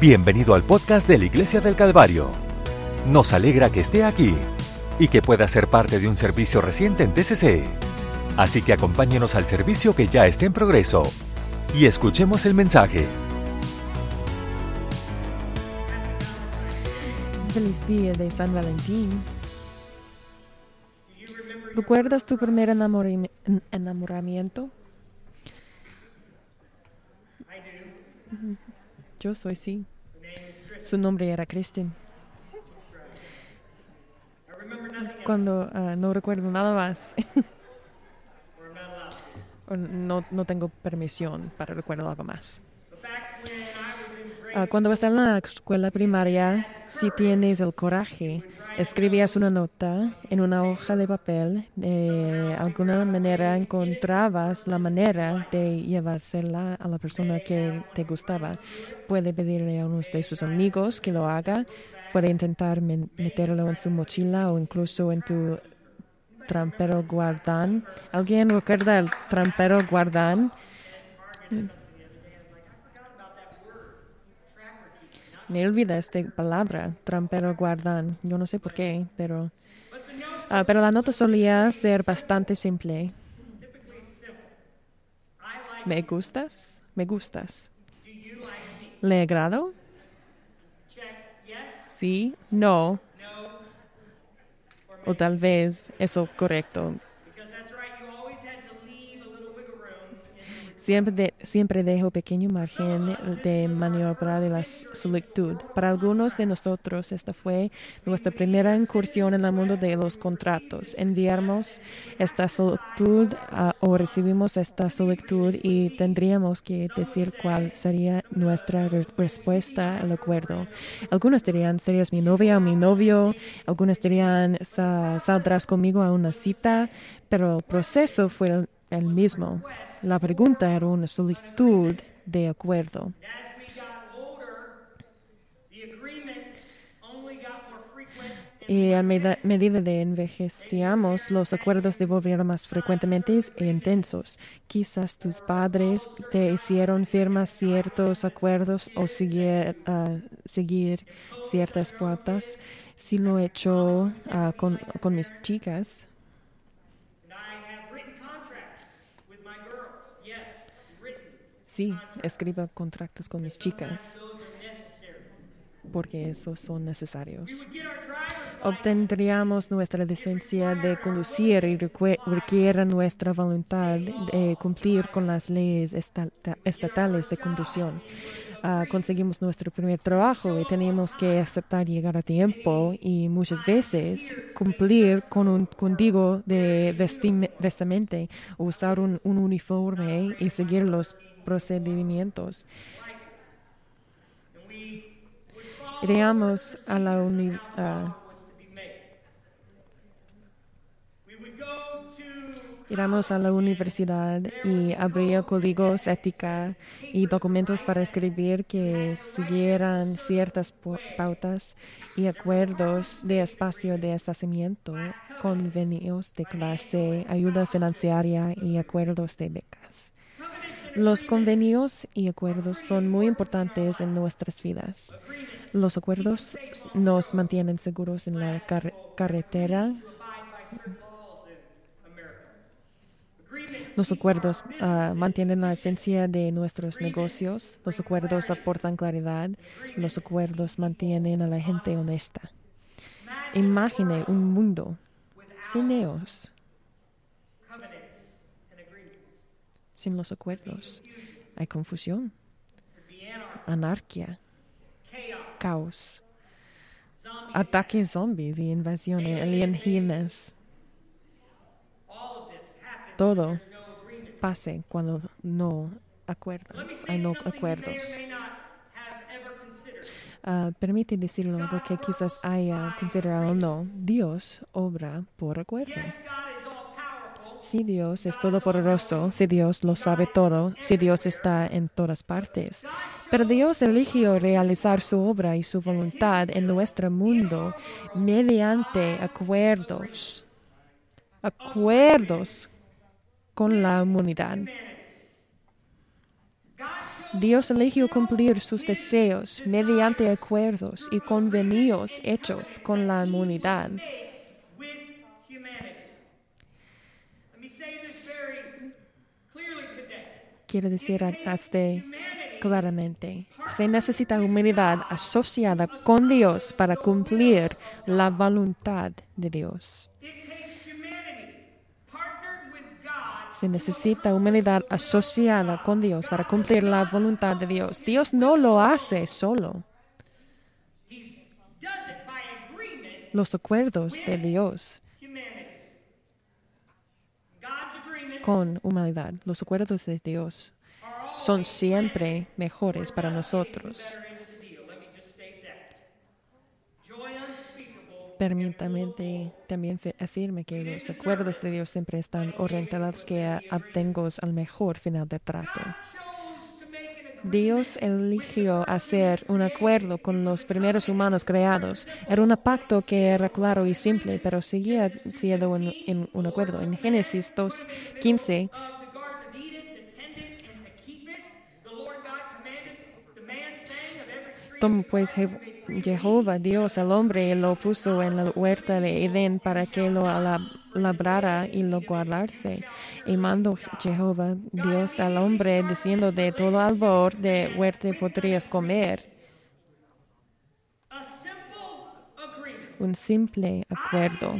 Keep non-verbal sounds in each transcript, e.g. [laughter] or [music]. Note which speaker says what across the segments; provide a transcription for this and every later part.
Speaker 1: Bienvenido al podcast de la Iglesia del Calvario. Nos alegra que esté aquí y que pueda ser parte de un servicio reciente en TCC. Así que acompáñenos al servicio que ya está en progreso y escuchemos el mensaje.
Speaker 2: Feliz día de San Valentín. ¿Recuerdas tu primer enamorami- enamoramiento? Yo soy sí. Su nombre era Kristen. Cuando ah, no recuerdo nada más. [laughs] No, no tengo permisión para recordar algo más. Ah, cuando estás en la escuela primaria, si tienes el coraje, escribías una nota en una hoja de papel, de alguna manera encontrabas la manera de llevársela a la persona que te gustaba. Puede pedirle a uno de sus amigos que lo haga, puede intentar meterlo en su mochila o incluso en tu trampero guardán. ¿Alguien recuerda el trampero guardán? Me olvida esta palabra, trampero guardán. Yo no sé por qué, pero... ah, pero la nota solía ser bastante simple. ¿Me gustas? ¿Me gustas? ¿Le agrado? Sí, no. O tal vez eso correcto. Siempre, de- siempre dejo pequeño margen de maniobra de la solitud. Para algunos de nosotros, esta fue nuestra primera incursión en el mundo de los contratos. Enviamos esta solitud ah, o recibimos esta solitud y tendríamos que decir cuál sería nuestra re- respuesta al acuerdo. Algunos dirían, ¿serías mi novia o mi novio? Algunos dirían, "Sa- ¿saldrás conmigo a una cita? Pero el proceso fue el- el mismo. La pregunta era una solitud de acuerdo. Y a medida de envejecíamos, los acuerdos se volvieron más frecuentemente e intensos. Quizás tus padres te hicieron firmar ciertos acuerdos o seguir, ah, seguir ciertas pautas. Si lo he hecho ah, con mis chicas, sí, escribo contratos con mis chicas porque esos son necesarios. Obtendríamos nuestra licencia de conducir y requiere nuestra voluntad de cumplir con las leyes estata- estatales de conducción. Ah, conseguimos nuestro primer trabajo y teníamos que aceptar llegar a tiempo y muchas veces cumplir con un código de vestime- vestimenta, usar un, un uniforme y seguir los procedimientos. Iríamos a la uni- Iremos a la universidad y habría códigos, ética y documentos para escribir que siguieran ciertas pautas y acuerdos de espacio de estacionamiento, convenios de clase, ayuda financiera y acuerdos de becas. Los convenios y acuerdos son muy importantes en nuestras vidas. Los acuerdos nos mantienen seguros en la car- carretera. Los acuerdos ah, mantienen la esencia de nuestros negocios. Los acuerdos aportan claridad. Los acuerdos mantienen a la gente honesta. Imagine un mundo sin ellos, sin los acuerdos. Hay confusión, anarquía, caos, ataques zombies y invasiones alienígenas. Todo pase cuando no acuerdas, hay no acuerdos. Ah, permite decirlo algo que quizás haya considerado no. Dios obra por acuerdo. Si Dios es todopoderoso, si Dios lo sabe todo, si Dios está en todas partes. Pero Dios eligió realizar su obra y su voluntad en nuestro mundo mediante acuerdos. Acuerdos con la humanidad. Dios eligió cumplir sus deseos mediante acuerdos y convenios hechos con la humanidad. Quiere decir hasta claramente, se necesita humanidad asociada con Dios para cumplir la voluntad de Dios. Se necesita humanidad asociada con Dios para cumplir la voluntad de Dios. Dios no lo hace solo. Los acuerdos de Dios con humanidad, los acuerdos de Dios son siempre mejores para nosotros. Permítame también afirme que los acuerdos de Dios siempre están orientados que obtengamos al mejor final de trato. Dios eligió hacer un acuerdo con los primeros humanos creados. Era un pacto que era claro y simple, pero seguía siendo un, en- un acuerdo. En Génesis 2.15
Speaker 3: of the Garden of Eden to tend it and to keep it. The Lord God commanded the man saying of every tree.
Speaker 2: Tomó pues Jehová Dios al hombre y lo puso en la huerta de Edén para que lo labrara y lo guardase. Y mandó Jehová Dios al hombre diciendo de todo albor de huerta podrías comer. Un simple acuerdo.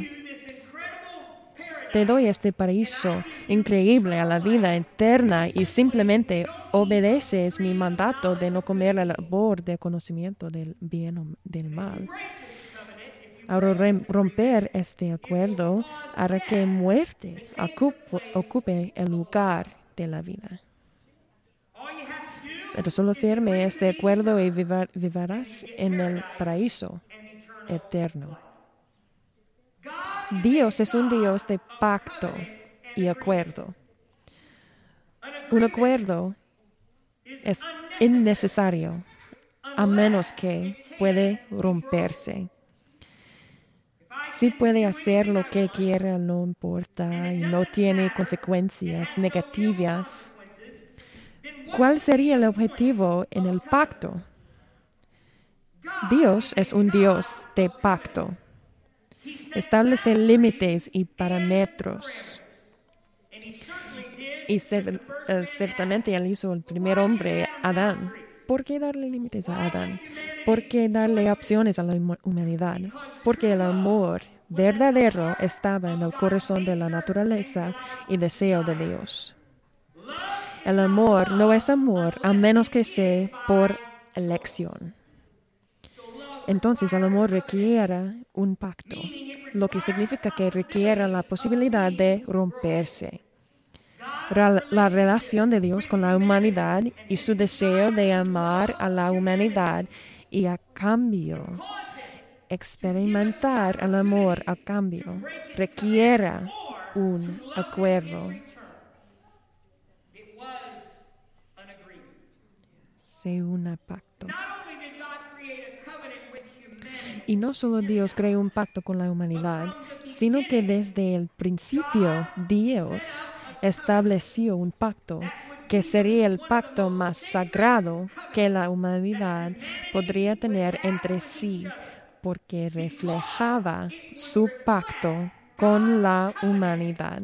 Speaker 2: Te doy este paraíso increíble a la vida eterna y simplemente obedeces mi mandato de no comer el labor de conocimiento del bien o del mal. Ahora romper este acuerdo hará que muerte ocup- ocupe el lugar de la vida. Pero solo firme este acuerdo y vivirás en el paraíso eterno. Dios es un Dios de pacto y acuerdo. Un acuerdo es innecesario a menos que puede romperse. Si puede hacer lo que quiera, no importa y no tiene consecuencias negativas. ¿Cuál sería el objetivo en el pacto? Dios es un Dios de pacto. Establece límites y parámetros. Y eh, ciertamente él hizo el primer hombre, Adán. ¿Por qué darle límites a Adán? ¿Por qué darle opciones a la huma- humanidad? Porque el amor verdadero estaba en el corazón de la naturaleza y deseo de Dios. El amor no es amor a menos que sea por elección. Entonces el amor requiere un pacto, lo que significa que requiere la posibilidad de romperse. La relación de Dios con la humanidad y su deseo de amar a la humanidad y a cambio experimentar el amor a cambio requiere un acuerdo. Se un pacto. Y no solo Dios creó un pacto con la humanidad, sino que desde el principio Dios estableció un pacto que sería el pacto más sagrado que la humanidad podría tener entre sí, porque reflejaba su pacto con la humanidad.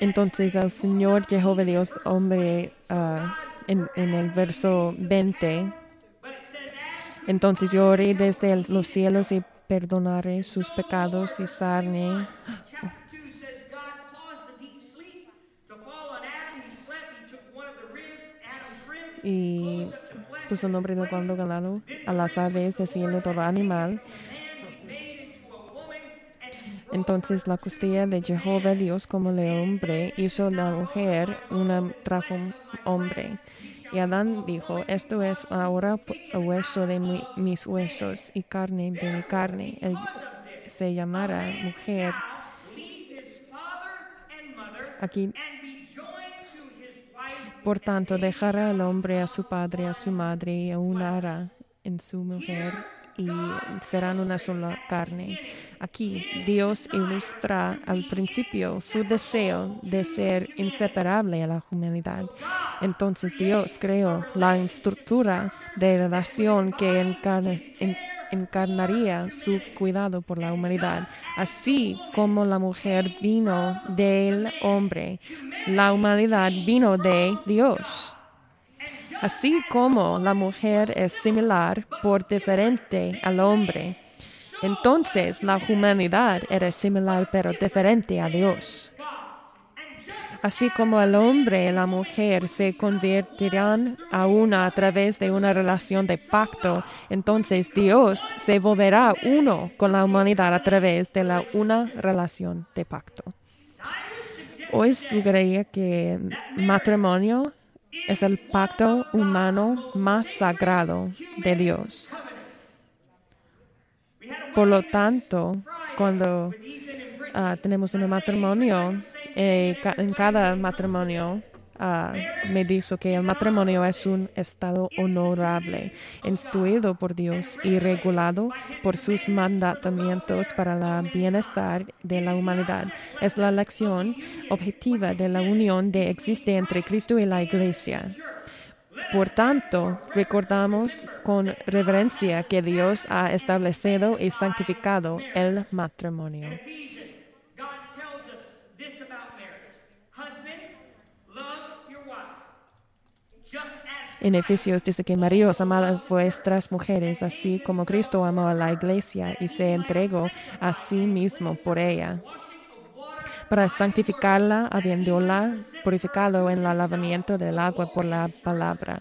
Speaker 2: Entonces el Señor Jehová Dios, hombre, ah, en, en el verso 20,
Speaker 3: but it says Adam
Speaker 2: entonces yo oré desde los cielos y perdonaré sus pecados y sarne.
Speaker 3: chapter 2 says God caused the deep sleep to fall on Adam. He slept. He took one of the ribs, Adam's ribs,
Speaker 2: y puso nombre de cuando ganado a las aves del cielo, todo animal. Entonces la costilla de Jehová Dios como el hombre hizo la mujer una trajo hombre. Y Adán dijo, esto es ahora hueso de mi- mis huesos y carne de mi carne. Él se llamará mujer. Aquí, por tanto, dejará el hombre a su padre, a su madre y unará en su mujer y serán una sola carne. Aquí Dios ilustra al principio su deseo de ser inseparable a la humanidad. Entonces Dios creó la estructura de relación que encarna, en- encarnaría su cuidado por la humanidad, así como la mujer vino del hombre, la humanidad vino de Dios. Así como la mujer es similar por diferente al hombre, entonces la humanidad era similar pero diferente a Dios. Así como el hombre y la mujer se convertirán a una a través de una relación de pacto, entonces Dios se volverá uno con la humanidad a través de la una relación de pacto. Hoy sugería que matrimonio es el pacto humano más sagrado de Dios. Por lo tanto, cuando ah, tenemos un matrimonio, eh, en cada matrimonio ah, me dice que el matrimonio es un estado honorable, instituido por Dios y regulado por sus mandatamientos para el bienestar de la humanidad. Es la lección objetiva de la unión que existe entre Cristo y la Iglesia. Por tanto, recordamos con reverencia que Dios ha establecido y santificado el matrimonio. En Efesios dice que maridos amad a vuestras mujeres, así como Cristo amó a la iglesia y se entregó a sí mismo por ella, para santificarla, habiéndola purificado en el lavamiento del agua por la palabra,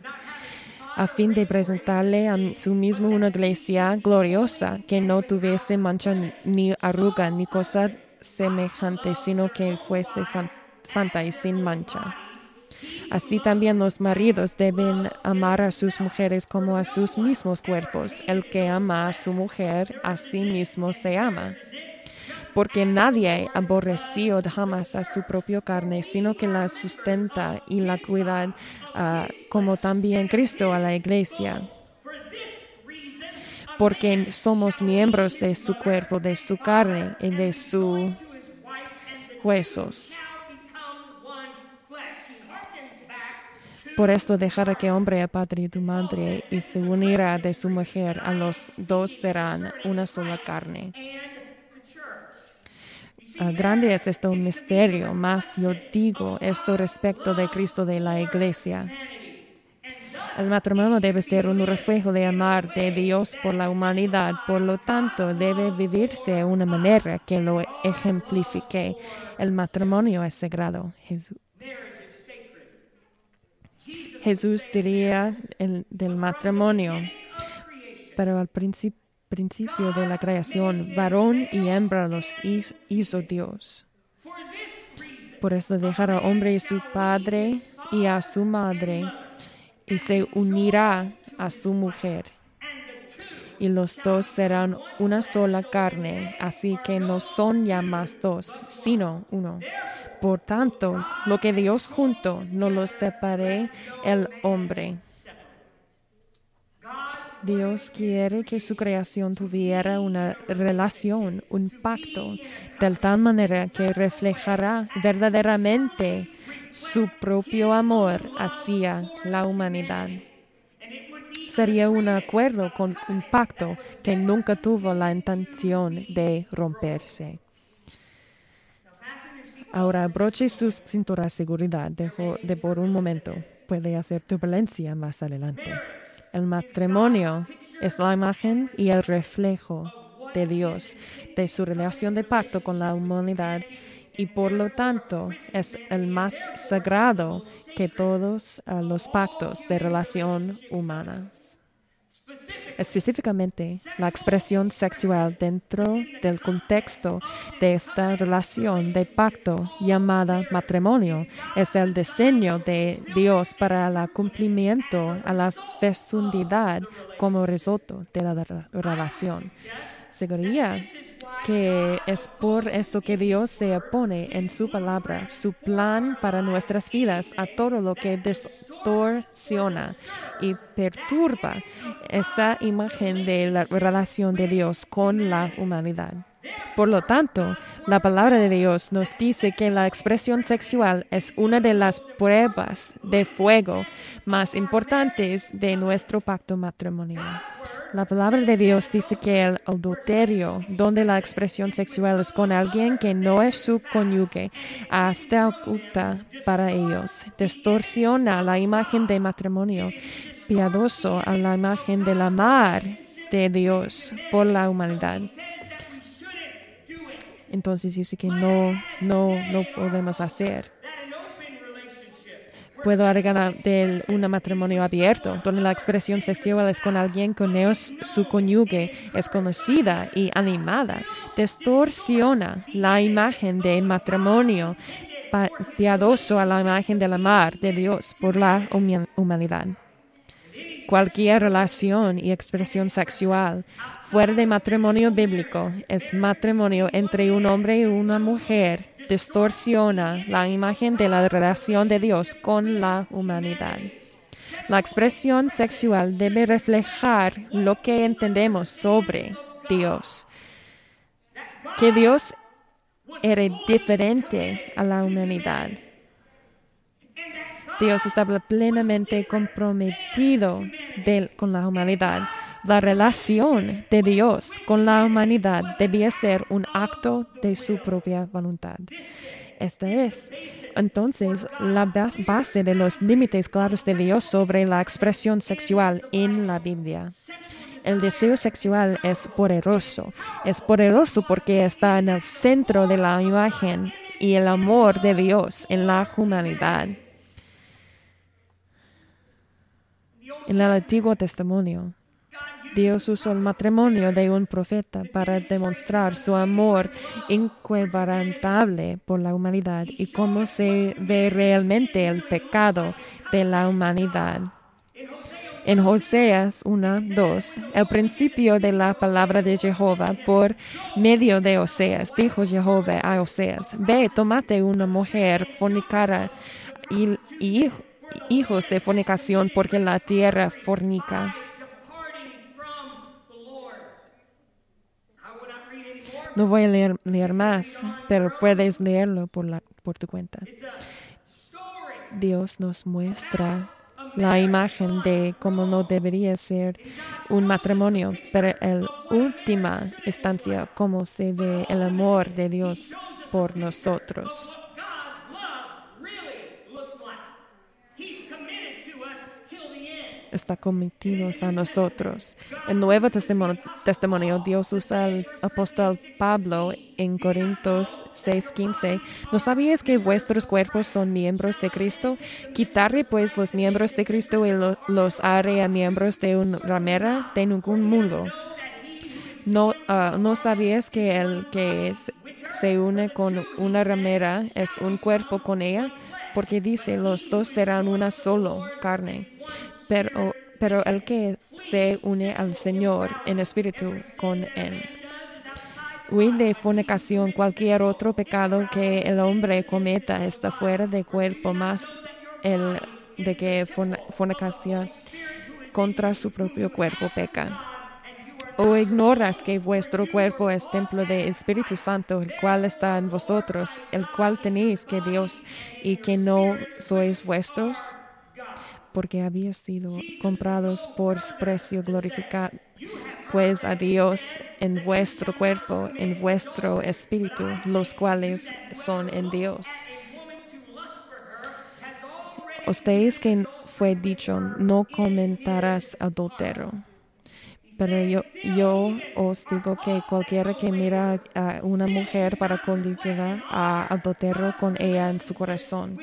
Speaker 2: a fin de presentarle a su mismo una iglesia gloriosa, que no tuviese mancha ni arruga ni cosa semejante, sino que fuese san- santa y sin mancha. Así también los maridos deben amar a sus mujeres como a sus mismos cuerpos. El que ama a su mujer, a sí mismo se ama. Porque nadie aborreció jamás a su propia carne, sino que la sustenta y la cuida, ah, como también Cristo a la iglesia. Porque somos miembros de su cuerpo, de su carne y de sus huesos. Por esto dejará que hombre a padre y tu madre y se unirá de su mujer, a los dos serán una sola carne. Ah, grande es esto un misterio, mas yo digo esto respecto de Cristo de la iglesia. El matrimonio debe ser un reflejo de amar de Dios por la humanidad, por lo tanto debe vivirse de una manera que lo ejemplifique. El matrimonio es sagrado. Jesús. Jesús diría el- del matrimonio, pero al princip- principio de la creación, varón y hembra los hizo Dios. Por esto dejará hombre y su padre y a su madre y se unirá a su mujer. Y los dos serán una sola carne, así que no son ya más dos, sino uno. Por tanto, lo que Dios junto no lo separe el hombre. Dios quiere que su creación tuviera una relación, un pacto, de tal manera que reflejará verdaderamente su propio amor hacia la humanidad. Sería un acuerdo con un pacto que nunca tuvo la intención de romperse. Ahora abroche sus cinturas de seguridad dejo de por un momento. Puede hacer turbulencia más adelante. El matrimonio es la imagen y el reflejo de Dios, de su relación de pacto con la humanidad y por lo tanto es el más sagrado que todos ah, los pactos de relación humanas. Específicamente, la expresión sexual dentro del contexto de esta relación de pacto llamada matrimonio es el diseño de Dios para el cumplimiento a la fecundidad como resultado de la re- relación. Seguiría que es por eso que Dios se opone en su palabra, su plan para nuestras vidas, a todo lo que distorsiona y perturba esa imagen de la relación de Dios con la humanidad. Por lo tanto, la palabra de Dios nos dice que la expresión sexual es una de las pruebas de fuego más importantes de nuestro pacto matrimonial. La palabra de Dios dice que el adulterio, donde la expresión sexual es con alguien que no es su cónyuge, hasta oculta para ellos, distorsiona la imagen de matrimonio piadoso a la imagen de la mar de Dios por la humanidad. Entonces dice que no, no, no podemos hacer. Puedo agregar de un matrimonio abierto, donde la expresión sexual es con alguien con no es su cónyuge, es conocida y animada, distorsiona la imagen de matrimonio piadoso a la imagen de la mar de Dios por la humanidad. Cualquier relación y expresión sexual fuera de matrimonio bíblico es matrimonio entre un hombre y una mujer, distorsiona la imagen de la relación de Dios con la humanidad. La expresión sexual debe reflejar lo que entendemos sobre Dios. Que Dios era diferente a la humanidad. Dios estaba plenamente comprometido con la humanidad. La relación de Dios con la humanidad debía ser un acto de su propia voluntad. Esta es entonces la ba- base de los límites claros de Dios sobre la expresión sexual en la Biblia. El deseo sexual es poderoso. Es poderoso porque está en el centro de la imagen y el amor de Dios en la humanidad. En el Antiguo Testimonio, Dios usó el matrimonio de un profeta para demostrar su amor inquebrantable por la humanidad y cómo se ve realmente el pecado de la humanidad. En Joseas 1, 2, el principio de la palabra de Jehová por medio de Oseas, dijo Jehová a Oseas, ve, tomate una mujer fornicara y, y hij- hijos de fornicación, porque la tierra fornica. No voy a leer, leer más, pero puedes leerlo por, la, por tu cuenta. Dios nos muestra la imagen de cómo no debería ser un matrimonio, pero en última instancia, cómo se ve el amor de Dios por nosotros. Está cometidos a nosotros. El Nuevo Testimonio, testimonio Dios usa al apóstol Pablo en Corintios 6:15. ¿No sabíais que vuestros cuerpos son miembros de Cristo? Quitaré pues los miembros de Cristo y lo- los haré a miembros de una ramera de ningún mundo. No, ah, ¿No sabías que el que se une con una ramera es un cuerpo con ella? Porque dice, los dos serán una solo carne. Pero, pero el que se une al Señor en espíritu con él. Huid de fornicación, cualquier otro pecado que el hombre cometa está fuera de cuerpo, más el de que forn- fornicación contra su propio cuerpo peca. ¿O ignoras que vuestro cuerpo es templo del Espíritu Santo, el cual está en vosotros, el cual tenéis que Dios y que no sois vuestros? Porque habéis sido comprados por precio glorificado, pues a Dios en vuestro cuerpo, en vuestro espíritu, los cuales son en Dios. Ustedes que fue dicho, no comentarás adultero. Pero yo, os digo que cualquiera que mira a una mujer para conducirla a adulterio con ella en su corazón.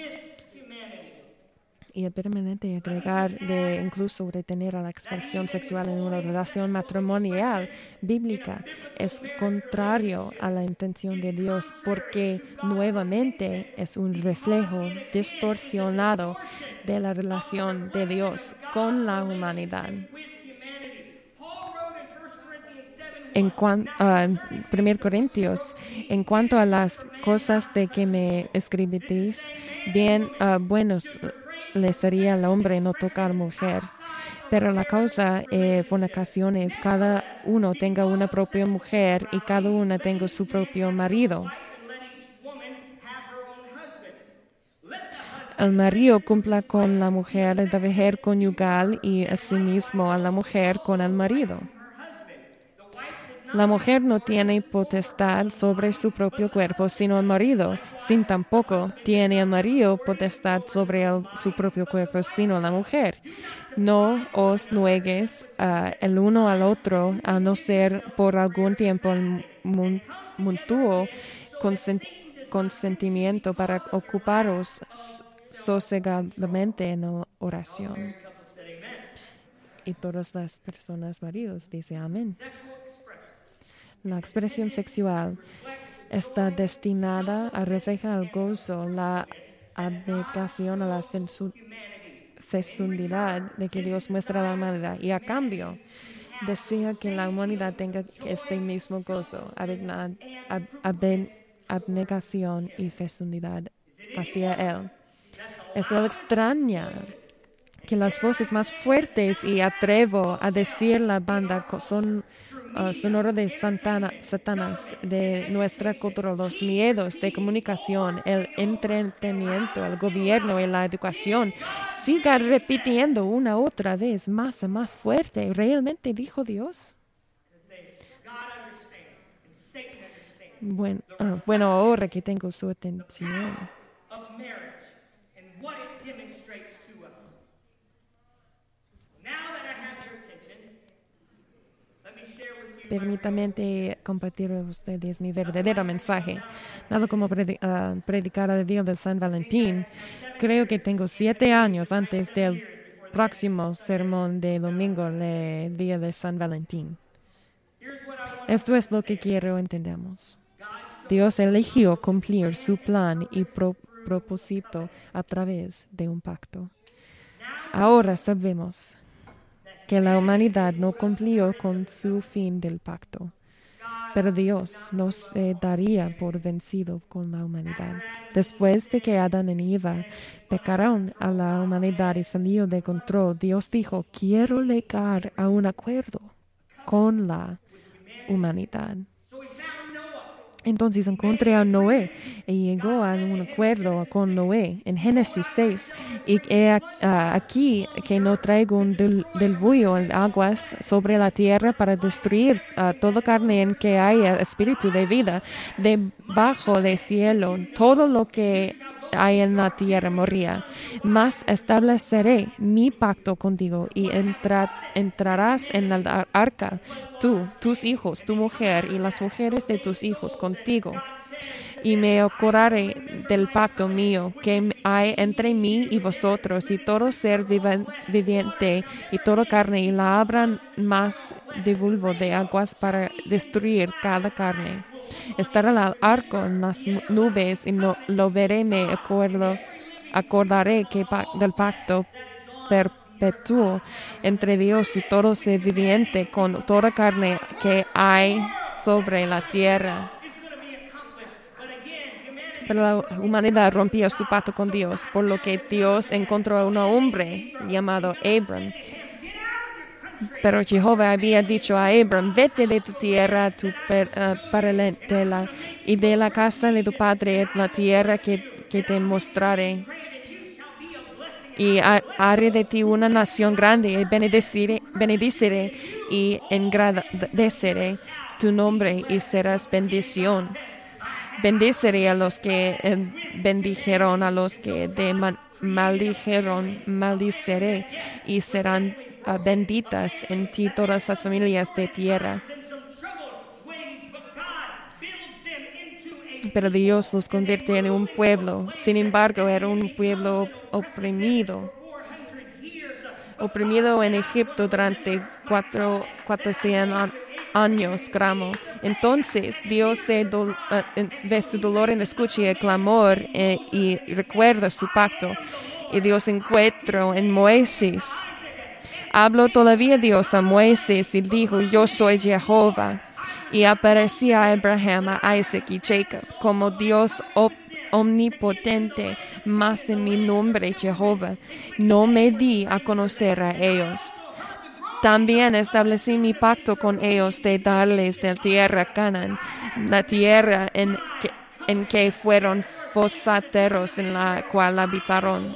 Speaker 2: Y el permanente agregar de incluso retener a la expresión sexual en una relación matrimonial bíblica es contrario a la intención de Dios porque nuevamente es un reflejo distorsionado de la relación de Dios con la humanidad.
Speaker 3: with humanity. Paul wrote in 1 Corinthians 7
Speaker 2: en cuanto a 1 Corintios, en cuanto a las cosas de que me escribisteis, bien ah, buenos le sería al hombre no tocar mujer. Pero la causa de fornicación es cada uno tenga una propia mujer y cada una tenga su propio marido. El marido cumpla con la mujer el deber conyugal y asimismo a la mujer con el marido. La mujer no tiene potestad sobre su propio cuerpo, sino el marido, sin tampoco tiene el marido potestad sobre su propio cuerpo, sino la mujer. No os nuegues ah, el uno al otro, a no ser por algún tiempo el mutuo consen- consentimiento para ocuparos sosegadamente en oración. Y todas las personas maridos dicen amén. La expresión sexual está destinada a reflejar el gozo, la abnegación a la fecundidad de que Dios muestra a la humanidad y a cambio desea que la humanidad tenga este mismo gozo, abnegación y fecundidad hacia Él. Es el extrañar que las voces más fuertes y atrevo a decir la banda son uh, sonoro de Santana, Satanás, de nuestra cultura, los miedos de comunicación, el entretenimiento, el gobierno y la educación, siga repitiendo una otra vez más y más fuerte. ¿Realmente dijo Dios? Bueno, ah, bueno, ahora que tengo su atención. Permítame compartir a ustedes mi verdadero mensaje. Dado como ah, predicar el día de San Valentín, creo que tengo siete años antes del próximo sermón de domingo, el día de San Valentín. Esto es lo que quiero entendamos. Dios eligió cumplir su plan y pro- propósito a través de un pacto. Ahora sabemos que la humanidad no cumplió con su fin del pacto. Pero Dios no se daría por vencido con la humanidad. Después de que Adán y Eva pecaron a la humanidad y salió de control, Dios dijo, quiero llegar a un acuerdo con la humanidad. Entonces encontré a Noé y llegó a un acuerdo con Noé en Génesis 6. Y he ah, aquí que no traigo un del, diluvio en aguas sobre la tierra para destruir ah, toda carne en que haya espíritu de vida debajo del cielo. Todo lo que hay en la tierra moría. Mas estableceré mi pacto contigo y entra- entrarás en la ar- arca, tú, tus hijos, tu mujer y las mujeres de tus hijos contigo. Y me acordaré del pacto mío que hay entre mí y vosotros y todo ser viviente y toda carne y la abran más de vulvo de aguas para destruir cada carne. Estará el arco en las nu- nubes y no, lo veré, me acuerdo, acordaré que pa- del pacto perpetuo entre Dios y todo ser viviente con toda carne que hay sobre la tierra. Pero la humanidad rompió su pacto con Dios, por lo que Dios encontró a un hombre llamado Abram. Pero Jehová había dicho a Abram, vete de tu tierra, tu per- eh, y de la casa de tu padre, la tierra que, que te mostraré. Y ha- haré de ti una nación grande, y benediciré, benediciré y engrandeceré tu nombre, y serás bendición. Bendeciré a los que eh, bendijeron, a los que te ma- maldijeron, maldiciré, y serán ah, benditas en ti todas las familias de tierra. Pero Dios los convierte en un pueblo. Sin embargo, era un pueblo oprimido. Oprimido en Egipto durante cuatro, 400 an- años, gramo. Entonces Dios se en- ve su dolor en escucha y el clamor eh, y recuerda su pacto. Y Dios encuentra en Moisés Habló todavía Dios a Moisés y dijo, yo soy Jehová. y aparecía a Abraham, a Isaac y Jacob como Dios omnipotente, mas en mi nombre Jehová no me di a conocer a ellos. También establecí mi pacto con ellos de darles de la tierra Canaán, la tierra en que fueron fosateros en la cual habitaron.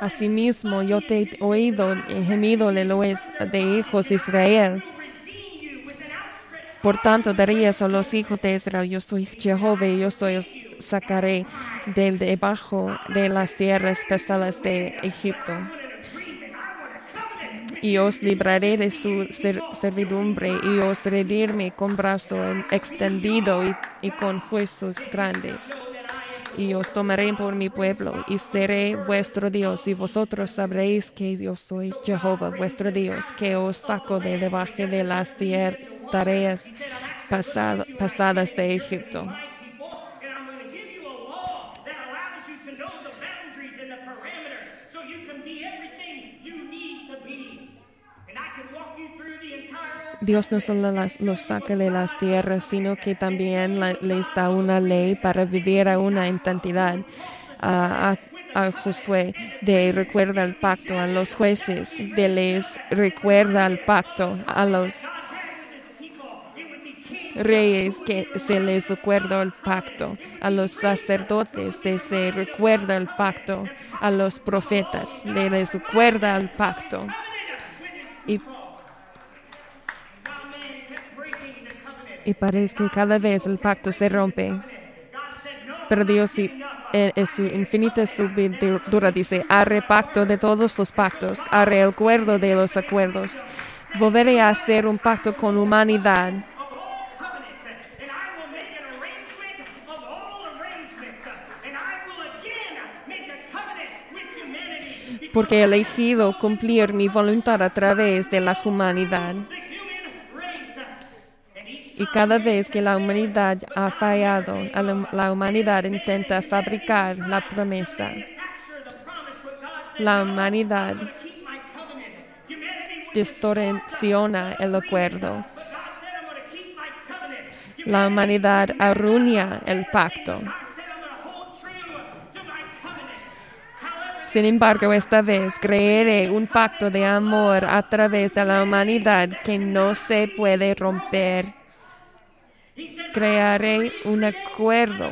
Speaker 2: Asimismo, yo te he oído gemido de hijos de Israel. Por tanto, darías a los hijos de Israel, yo soy Jehová, y yo os sacaré del debajo de las tierras pesadas de Egipto. Y os libraré de su ser- servidumbre, y os redirme con brazo en- extendido y, y con juicios grandes. Y os tomaré por mi pueblo, y seré vuestro Dios, y vosotros sabréis que yo soy Jehová, vuestro Dios, que os saco de debajo de las tareas pasadas de Egipto. Dios no solo los saca de las tierras, sino que también les da una ley para vivir a una entidad. A, a- Josué de recuerda el pacto, a los jueces de les recuerda el pacto, a los reyes que se les recuerda el pacto, a los sacerdotes de se recuerda el pacto, a los profetas le les recuerda el pacto. Y y parece que cada vez el pacto se rompe. Pero Dios sí, eh, en su infinita sabiduría dice, haré pacto de todos los pactos, haré acuerdo de los acuerdos. Volveré a hacer un pacto con humanidad porque he elegido cumplir mi voluntad a través de la humanidad. Y cada vez que la humanidad ha fallado, la, humanidad intenta fabricar la promesa. La humanidad distorsiona el acuerdo. La humanidad arruina el pacto. Sin embargo, esta vez creeré un pacto de amor a través de la humanidad que no se puede romper. Crearé un acuerdo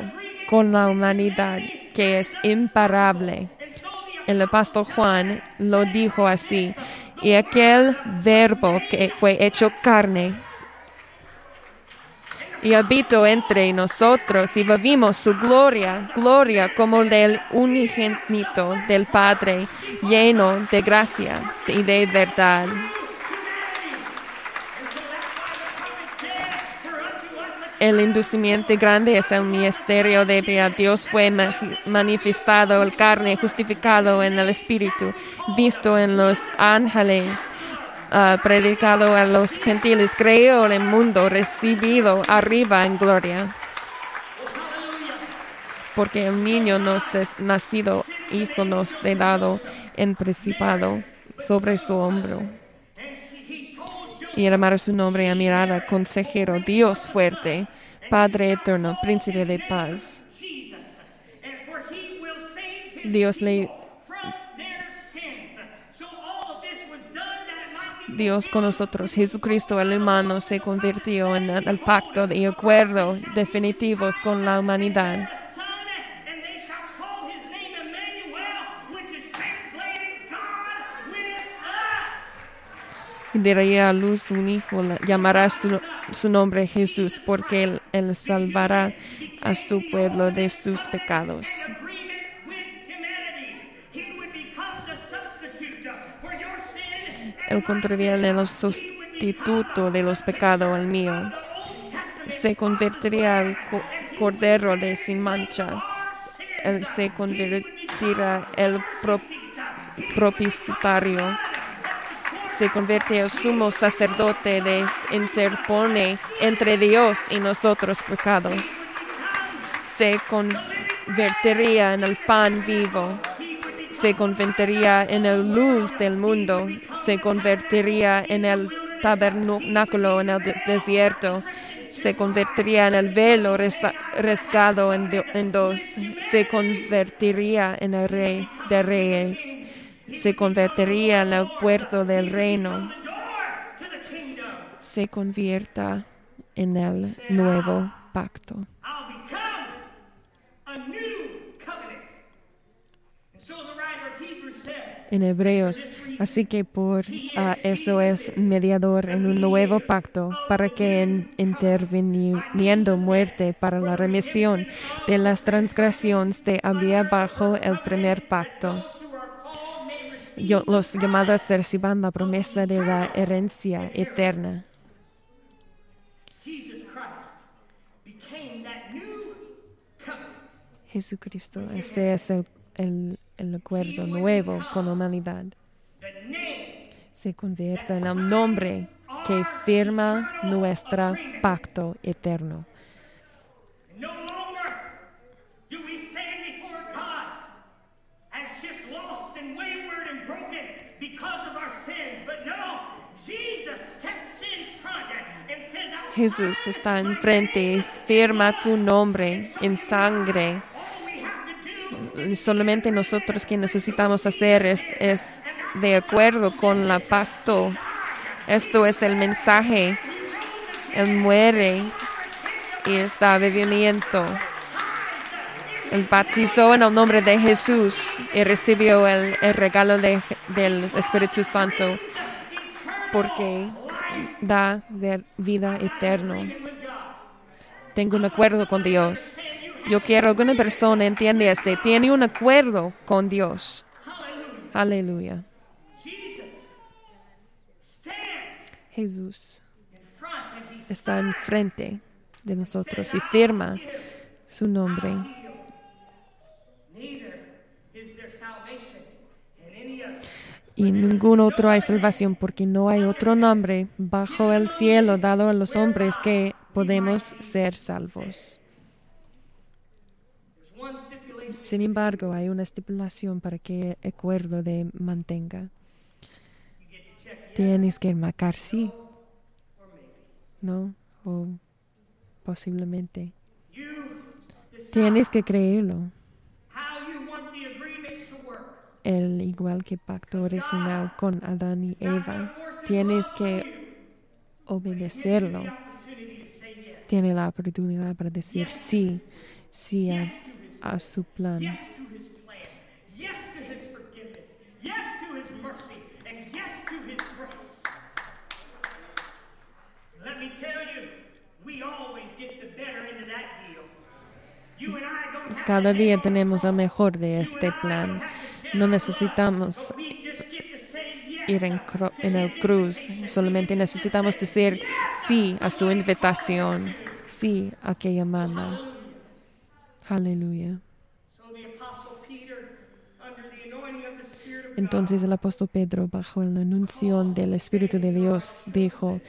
Speaker 2: con la humanidad que es imparable. El apóstol Juan lo dijo así, y aquel verbo que fue hecho carne y habitó entre nosotros y vivimos su gloria, gloria como el del unigénito del Padre, lleno de gracia y de verdad. El inducimiento grande es el misterio de que Dios fue ma- manifestado el carne, justificado en el Espíritu, visto en los ángeles, ah, predicado a los gentiles, creó el mundo, recibido arriba en gloria. Porque el niño nos es nacido, hijo nos he dado en principado sobre su hombro. Y llamar su nombre a mirada, consejero, Dios fuerte, Padre eterno, príncipe de paz. Dios le Dios con nosotros, Jesucristo el humano se convirtió en el pacto de acuerdo definitivos con la humanidad. Daría a luz un hijo, la- llamará su, su nombre Jesús, porque él, él salvará a su pueblo de sus pecados. Él el sustituto de los pecados al mío. Se convertiría al co- cordero de sin mancha. Él se convertirá el pro-. Se convierte al sumo sacerdote de interpone entre Dios y nosotros pecados. Se convertiría en el pan vivo. Se convertiría en la luz del mundo. Se convertiría en el tabernáculo en el de- desierto se convertiría en el velo resa- rasgado en, do- en dos, se convertiría en el rey de reyes, se convertiría en el puerto del reino, se convierta en el nuevo pacto. En Hebreos. Así que por ah, eso es mediador en un nuevo pacto, para que en- interviniendo muerte para la remisión de las transgresiones de había bajo el primer pacto. Yo- los llamados reciban la promesa de la herencia eterna. Jesucristo, este es el, el- el acuerdo nuevo con la humanidad. Se convierte en el nombre que firma nuestro pacto eterno. Jesús está enfrente, firma tu nombre en sangre. Solamente nosotros que necesitamos hacer es, es de acuerdo con la pacto. Esto es el mensaje. Él muere y está vivimiento. Él bautizó en el nombre de Jesús y recibió el, el regalo de- del Espíritu Santo porque da vida eterna. Tengo un acuerdo con Dios. Yo quiero que alguna persona entienda este. Tiene un acuerdo con Dios. Aleluya. Jesús está enfrente de nosotros y firma su nombre. Y ningún otro hay salvación porque no hay otro nombre bajo el cielo dado a los hombres que podemos ser salvos. Sin embargo, hay una estipulación para que el acuerdo de mantenga. Tienes que marcar sí, no o posiblemente. Tienes que creerlo. El igual que pacto original con Adán y Eva. Tienes que obedecerlo. Tiene la oportunidad para decir sí, sí a, a su plan. Cada día tenemos
Speaker 3: cross.
Speaker 2: mejor de este plan. No necesitamos ir en, en el cruz, solamente necesitamos decir sí a su invitación, sí a que llamada. Aleluya. Entonces el apóstol Pedro, bajo la anunción del Espíritu de Dios, dijo,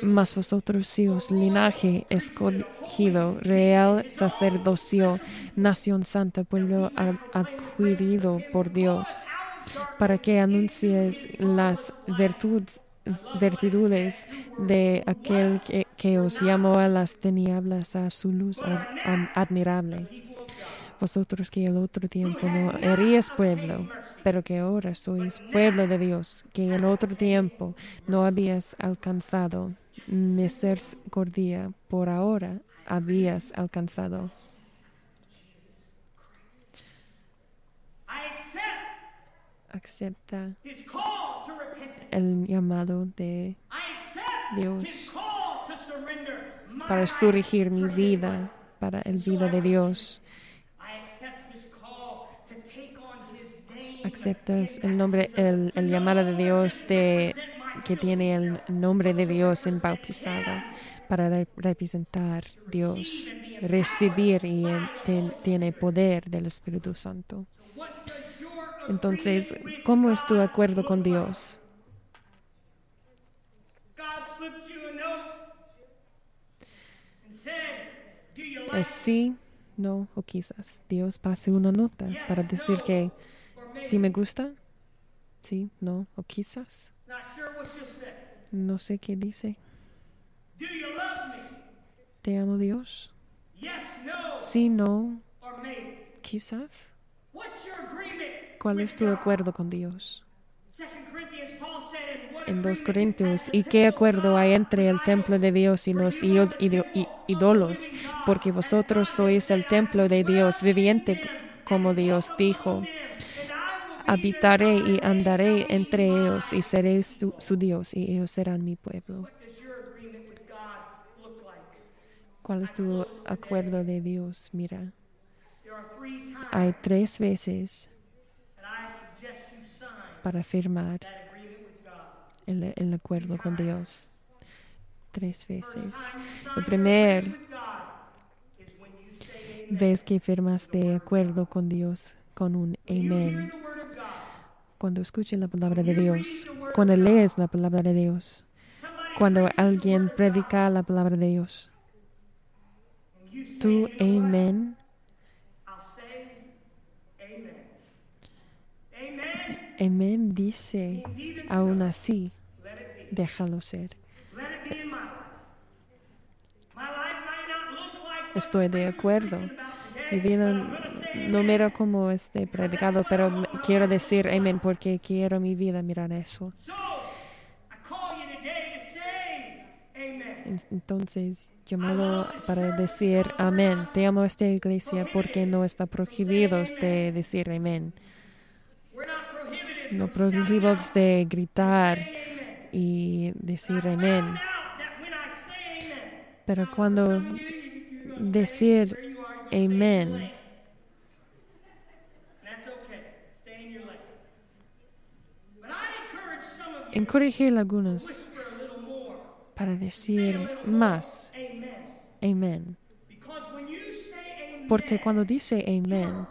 Speaker 2: mas vosotros sois linaje escogido, real sacerdocio, nación santa, pueblo ad- adquirido por Dios, para que anuncies las virtudes, de aquel que, os llamó a las tinieblas a su luz ad- ad- admirable. Vosotros que el otro tiempo no eríais pueblo, pero que ahora sois pueblo de Dios, que en otro tiempo no habías alcanzado misericordia, por ahora habías alcanzado. Acepta el llamado de Dios. para surgir mi vida, para el vida de Dios. Aceptas el nombre, el, el llamado de Dios de, que tiene el nombre de Dios en bautizada para re- representar Dios, recibir y tiene poder del Espíritu Santo. Entonces, ¿cómo es tu acuerdo con? Dios?
Speaker 3: God slipped you a note and said, "Do you like
Speaker 2: ¿Es sí, no o quizás? Dios pase una nota para decir que si me gusta, sí, no o quizás.
Speaker 3: not sure what you'll say?"
Speaker 2: No sé qué dice. ¿Te amo Dios? Sí, no, quizás. ¿Cuál es tu acuerdo con Dios?
Speaker 3: 2 Corinthians, Paul said, "And what
Speaker 2: En 2
Speaker 3: agreement
Speaker 2: Corintios, ¿y qué acuerdo hay entre el templo de Dios y los ídolos? Porque vosotros sois el templo de
Speaker 3: "I will
Speaker 2: Dios viviente, como Dios dijo. Habitaré y andaré entre ellos y
Speaker 3: mine."
Speaker 2: seré su, Dios y ellos serán mi pueblo. ¿Cuál es tu acuerdo de Dios? Mira, hay tres veces para firmar el, el acuerdo con Dios. Tres veces.
Speaker 3: your
Speaker 2: primer vez que firmas de acuerdo con Dios con un amén. Cuando escuches la palabra de Dios, cuando lees la palabra de Dios, cuando alguien predica la palabra de Dios, tú
Speaker 3: "You know what?
Speaker 2: amén, amén dice, aún así, déjalo ser. Estoy de acuerdo. Mi no mira como este predicado, pero quiero decir amén porque quiero mi vida mirar eso. Entonces, llamado para decir amén. Te amo a esta iglesia porque no está prohibido de decir amén. No
Speaker 3: out,
Speaker 2: de gritar y decir amén. Pero cuando decir
Speaker 3: stay little more.
Speaker 2: para decir más
Speaker 3: Amen.
Speaker 2: amén. Porque cuando dice amén,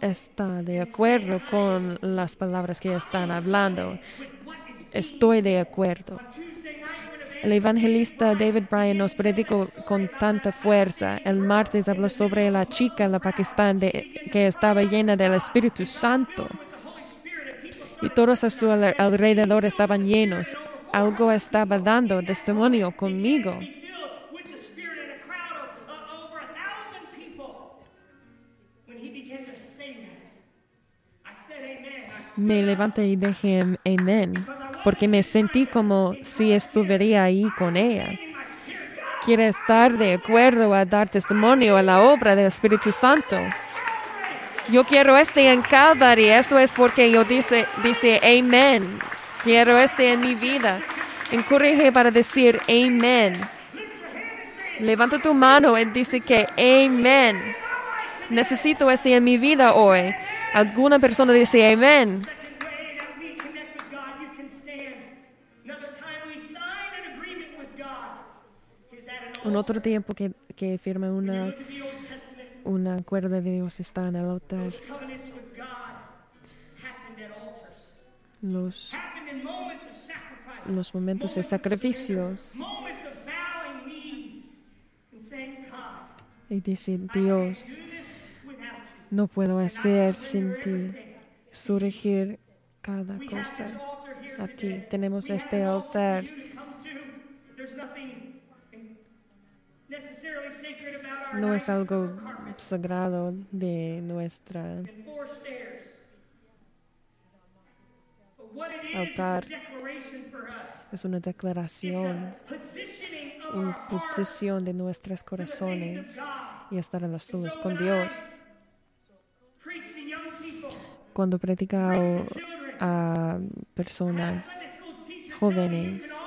Speaker 2: está de acuerdo con las palabras que están hablando. Estoy de acuerdo. El evangelista David Bryan nos predicó con tanta fuerza. El martes habló sobre la chica la Pakistán de- que estaba llena del Espíritu Santo y todos a su al- alrededor estaban llenos. Algo estaba dando testimonio conmigo. Me levanté y dije amén, porque me sentí como si estuviera ahí con ella. Quiere estar de acuerdo a dar testimonio a la obra del Espíritu Santo. Yo quiero este en Calvary, eso es porque yo dice, dice amén. Quiero este en mi vida. Encourage para decir amén. Levanta tu mano y dice que amén. Necesito este en mi vida hoy. Alguna persona dice amén. Un otro tiempo que, que firma una,
Speaker 3: Look at the Old Testament.
Speaker 2: un acuerdo de Dios está en el altar. Los, los momentos de sacrificios. Y dice, Dios, no puedo hacer sin ti. Surgir cada cosa. a ti. Tenemos este altar. No es algo sagrado de nuestra Altar. es una declaración, una posición de nuestros corazones y estar a las solas con Dios. Cuando predica a personas jóvenes.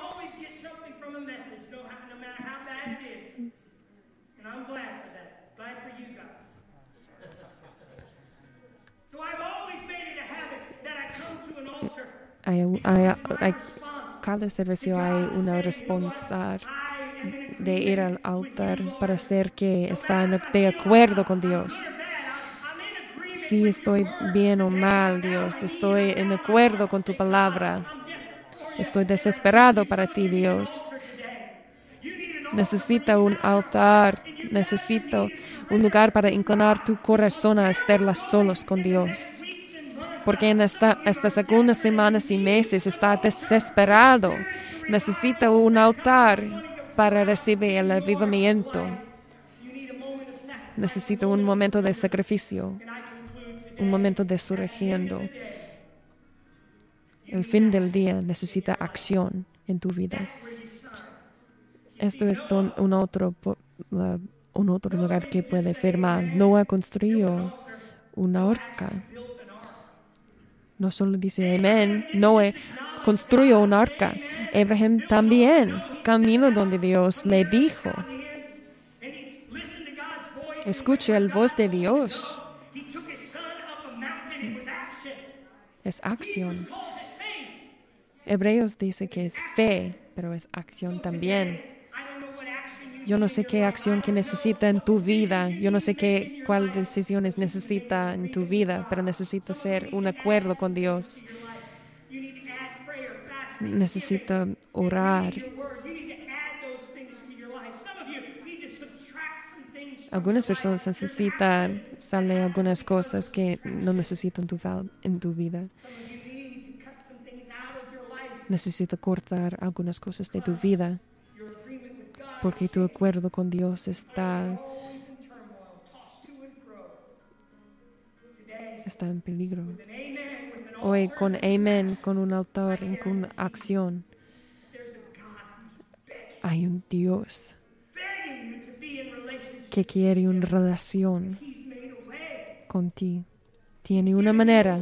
Speaker 2: Cada servicio hay una respuesta de ir al altar para ser que están de acuerdo con Dios. Si estoy bien o mal, Dios, estoy en acuerdo con tu palabra. Estoy desesperado para ti, Dios. Necesito un altar, necesito un lugar para inclinar tu corazón a estar solos con Dios. Porque en esta, estas algunas semanas y meses está desesperado. Necesita un altar para recibir el avivamiento. Necesita un momento de sacrificio, un momento de surgiendo. El fin del día necesita acción en tu vida. Esto es un otro, la- un otro lugar que puede firmar. Noah construyó una horca. No solo dice amén, Noé construyó una arca. Abraham también caminó donde Dios le dijo.
Speaker 3: And he listened to God's voice.
Speaker 2: Escucha el voz de Dios. Es acción. Hebreos dice que es fe, pero es acción también. Yo no sé qué acción que necesita en tu vida. Yo no sé qué cuál decisiones necesita en tu vida, pero necesita ser un acuerdo con Dios. Necesita orar. Algunas personas necesitan sale algunas cosas que no necesitan tu en tu vida. Necesita cortar algunas cosas de tu vida porque tu acuerdo con Dios está, está en peligro. Hoy con amén, con un altar con acción, hay un Dios que quiere una relación con ti. Tiene una manera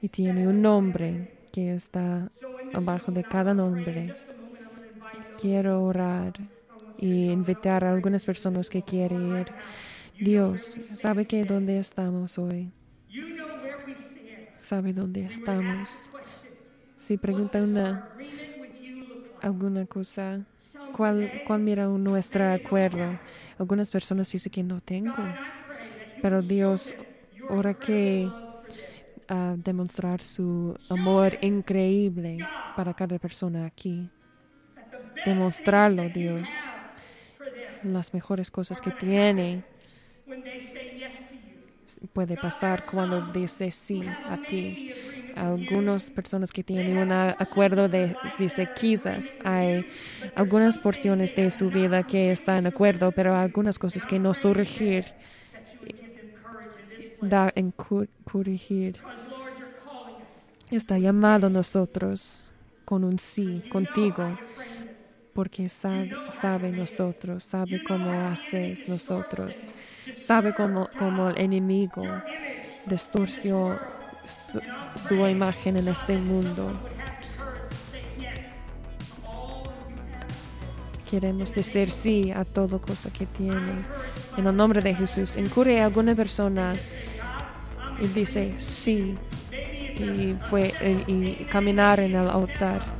Speaker 2: y tiene un nombre que está abajo de cada nombre. Quiero orar y invitar a algunas personas que quieren ir. Dios, sabe que dónde estamos hoy. Sabe dónde estamos. Si pregunta una, alguna cosa, ¿cuál, cuál mira nuestro acuerdo? Algunas personas dicen que no tengo. Pero Dios, ahora que ah, demostrar su amor increíble para cada persona aquí. Demostrarlo, Dios. Las mejores cosas que tiene puede pasar cuando dice sí a ti. Algunas personas que tienen un acuerdo de dice quizás hay algunas porciones de su vida que están en acuerdo, pero algunas cosas que no surgir da en corregir. Está llamado a nosotros con un sí contigo, porque sabe, sabe nosotros, sabe cómo haces nosotros, sabe cómo, cómo el enemigo distorsió su, imagen en este mundo. Queremos decir sí a todo cosa que tiene. En el nombre de Jesús, incurre a alguna persona y dice sí y fue y, y caminar en el altar.